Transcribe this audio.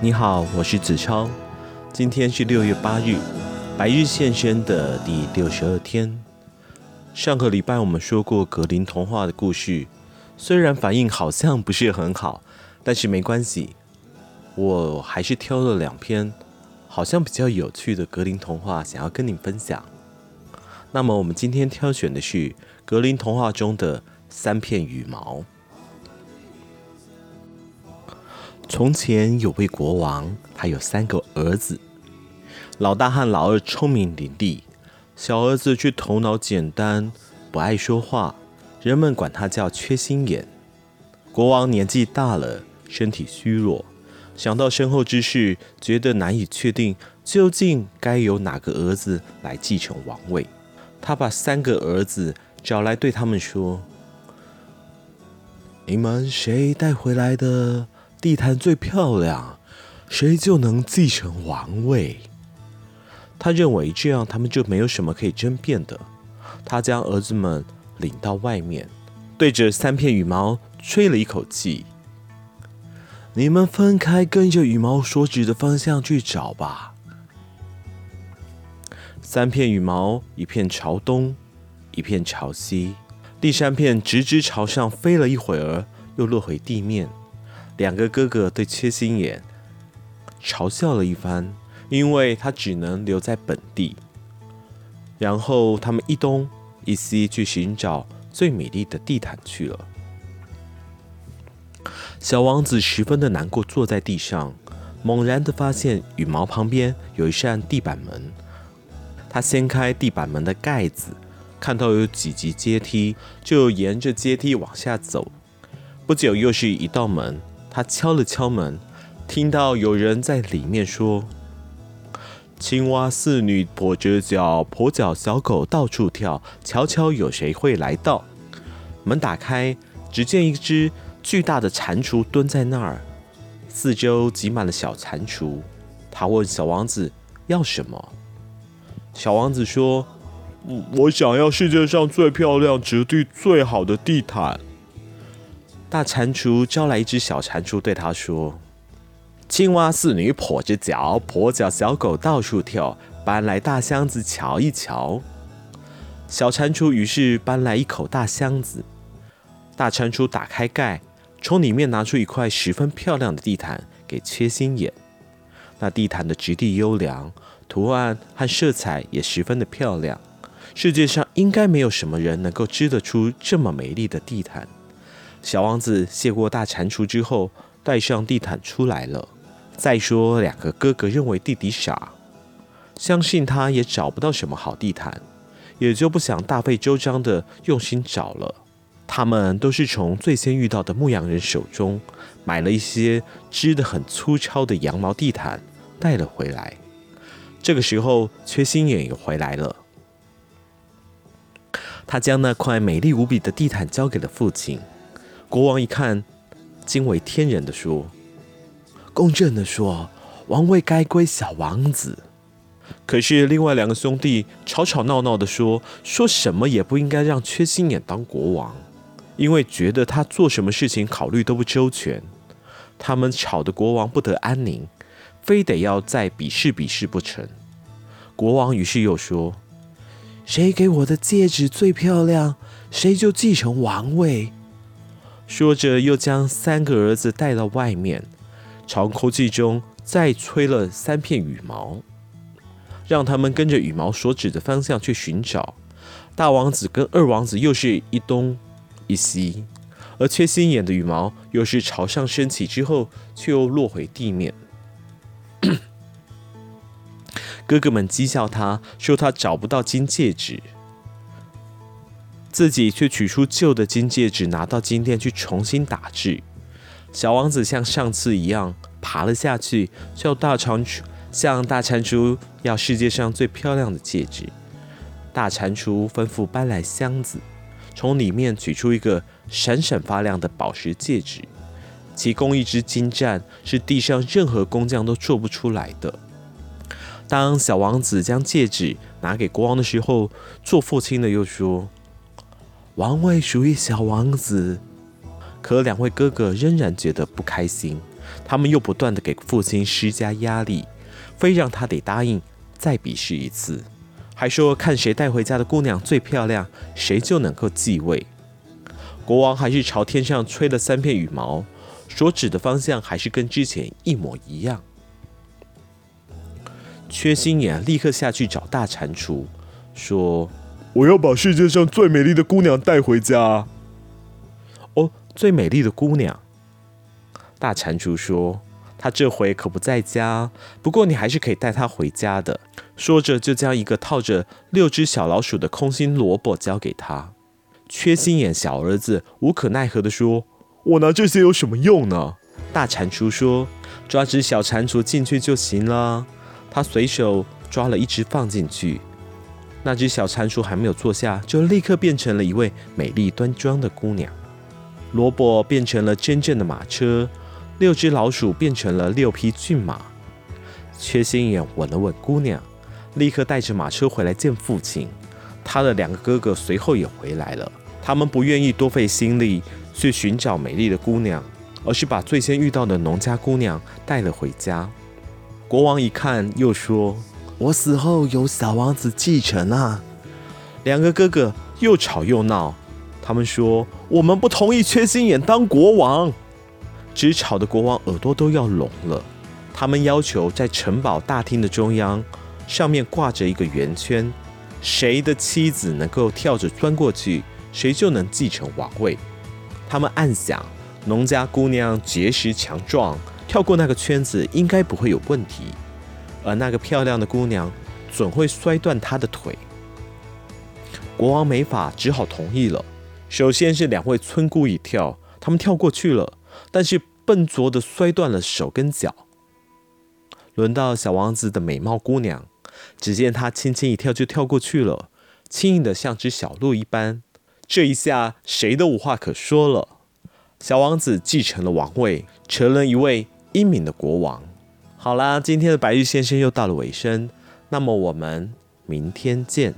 你好，我是子超。今天是六月八日，白日现身的第六十二天。上个礼拜我们说过格林童话的故事，虽然反应好像不是很好，但是没关系，我还是挑了两篇好像比较有趣的格林童话想要跟你分享。那么我们今天挑选的是格林童话中的三片羽毛。从前有位国王，他有三个儿子，老大和老二聪明伶俐，小儿子却头脑简单，不爱说话，人们管他叫缺心眼。国王年纪大了，身体虚弱，想到身后之事，觉得难以确定究竟该由哪个儿子来继承王位。他把三个儿子找来，对他们说：“你们谁带回来的？”地毯最漂亮，谁就能继承王位。他认为这样他们就没有什么可以争辩的。他将儿子们领到外面，对着三片羽毛吹了一口气：“你们分开，跟着羽毛所指的方向去找吧。”三片羽毛，一片朝东，一片朝西，第三片直直朝上飞了一会儿，又落回地面。两个哥哥对缺心眼嘲笑了一番，因为他只能留在本地。然后他们一东一西去寻找最美丽的地毯去了。小王子十分的难过，坐在地上，猛然的发现羽毛旁边有一扇地板门。他掀开地板门的盖子，看到有几级阶梯，就沿着阶梯往下走。不久，又是一道门。他敲了敲门，听到有人在里面说：“青蛙四女跛着脚，跛脚小狗到处跳，瞧瞧有谁会来到？”门打开，只见一只巨大的蟾蜍蹲在那儿，四周挤满了小蟾蜍。他问小王子要什么？小王子说：“我想要世界上最漂亮、质地最好的地毯。”大蟾蜍招来一只小蟾蜍，对他说：“青蛙四女跛着脚，跛脚小狗到处跳，搬来大箱子瞧一瞧。”小蟾蜍于是搬来一口大箱子。大蟾蜍打开盖，从里面拿出一块十分漂亮的地毯给缺心眼。那地毯的质地优良，图案和色彩也十分的漂亮。世界上应该没有什么人能够织得出这么美丽的地毯。小王子谢过大蟾蜍之后，带上地毯出来了。再说，两个哥哥认为弟弟傻，相信他也找不到什么好地毯，也就不想大费周章的用心找了。他们都是从最先遇到的牧羊人手中买了一些织得很粗糙的羊毛地毯，带了回来。这个时候，缺心眼也回来了。他将那块美丽无比的地毯交给了父亲。国王一看，惊为天人的说：“公正的说，王位该归小王子。”可是另外两个兄弟吵吵闹闹的说：“说什么也不应该让缺心眼当国王，因为觉得他做什么事情考虑都不周全。”他们吵得国王不得安宁，非得要再比试比试不成。国王于是又说：“谁给我的戒指最漂亮，谁就继承王位。”说着，又将三个儿子带到外面，朝空气中再吹了三片羽毛，让他们跟着羽毛所指的方向去寻找。大王子跟二王子又是一东一西，而缺心眼的羽毛又是朝上升起之后，却又落回地面。哥哥们讥笑他，说他找不到金戒指。自己却取出旧的金戒指，拿到金店去重新打制。小王子像上次一样爬了下去，叫大蟾蜍向大蟾蜍要世界上最漂亮的戒指。大蟾蜍吩咐搬来箱子，从里面取出一个闪闪发亮的宝石戒指，其工艺之精湛，是地上任何工匠都做不出来的。当小王子将戒指拿给国王的时候，做父亲的又说。王位属于小王子，可两位哥哥仍然觉得不开心，他们又不断地给父亲施加压力，非让他得答应再比试一次，还说看谁带回家的姑娘最漂亮，谁就能够继位。国王还是朝天上吹了三片羽毛，所指的方向还是跟之前一模一样。缺心眼立刻下去找大蟾蜍，说：“我要把世界上最美丽的姑娘带回家。”哦，最美丽的姑娘。大蟾蜍说：“她这回可不在家，不过你还是可以带她回家的。”说着，就将一个套着六只小老鼠的空心萝卜交给他。缺心眼小儿子无可奈何地说：“我拿这些有什么用呢？”大蟾蜍说：“抓只小蟾蜍进去就行了。”他随手抓了一只放进去，那只小蟾蜍还没有坐下，就立刻变成了一位美丽端庄的姑娘。萝卜变成了真正的马车，六只老鼠变成了六匹骏马。缺心眼吻了吻姑娘，立刻带着马车回来见父亲。他的两个哥哥随后也回来了，他们不愿意多费心力去寻找美丽的姑娘，而是把最先遇到的农家姑娘带了回家。国王一看，又说：“我死后由小王子继承啊！”两个哥哥又吵又闹，他们说：“我们不同意缺心眼当国王。”直吵得国王耳朵都要聋了。他们要求在城堡大厅的中央，上面挂着一个圆圈，谁的妻子能够跳着钻过去，谁就能继承王位。他们暗想，农家姑娘结实强壮。跳过那个圈子应该不会有问题，而那个漂亮的姑娘准会摔断她的腿。国王没法，只好同意了。首先是两位村姑一跳，他们跳过去了，但是笨拙的摔断了手跟脚。轮到小王子的美貌姑娘，只见她轻轻一跳就跳过去了，轻盈的像只小鹿一般。这一下谁都无话可说了。小王子继承了王位，成了一位。英明的国王。好啦，今天的白玉先生又到了尾声，那么我们明天见。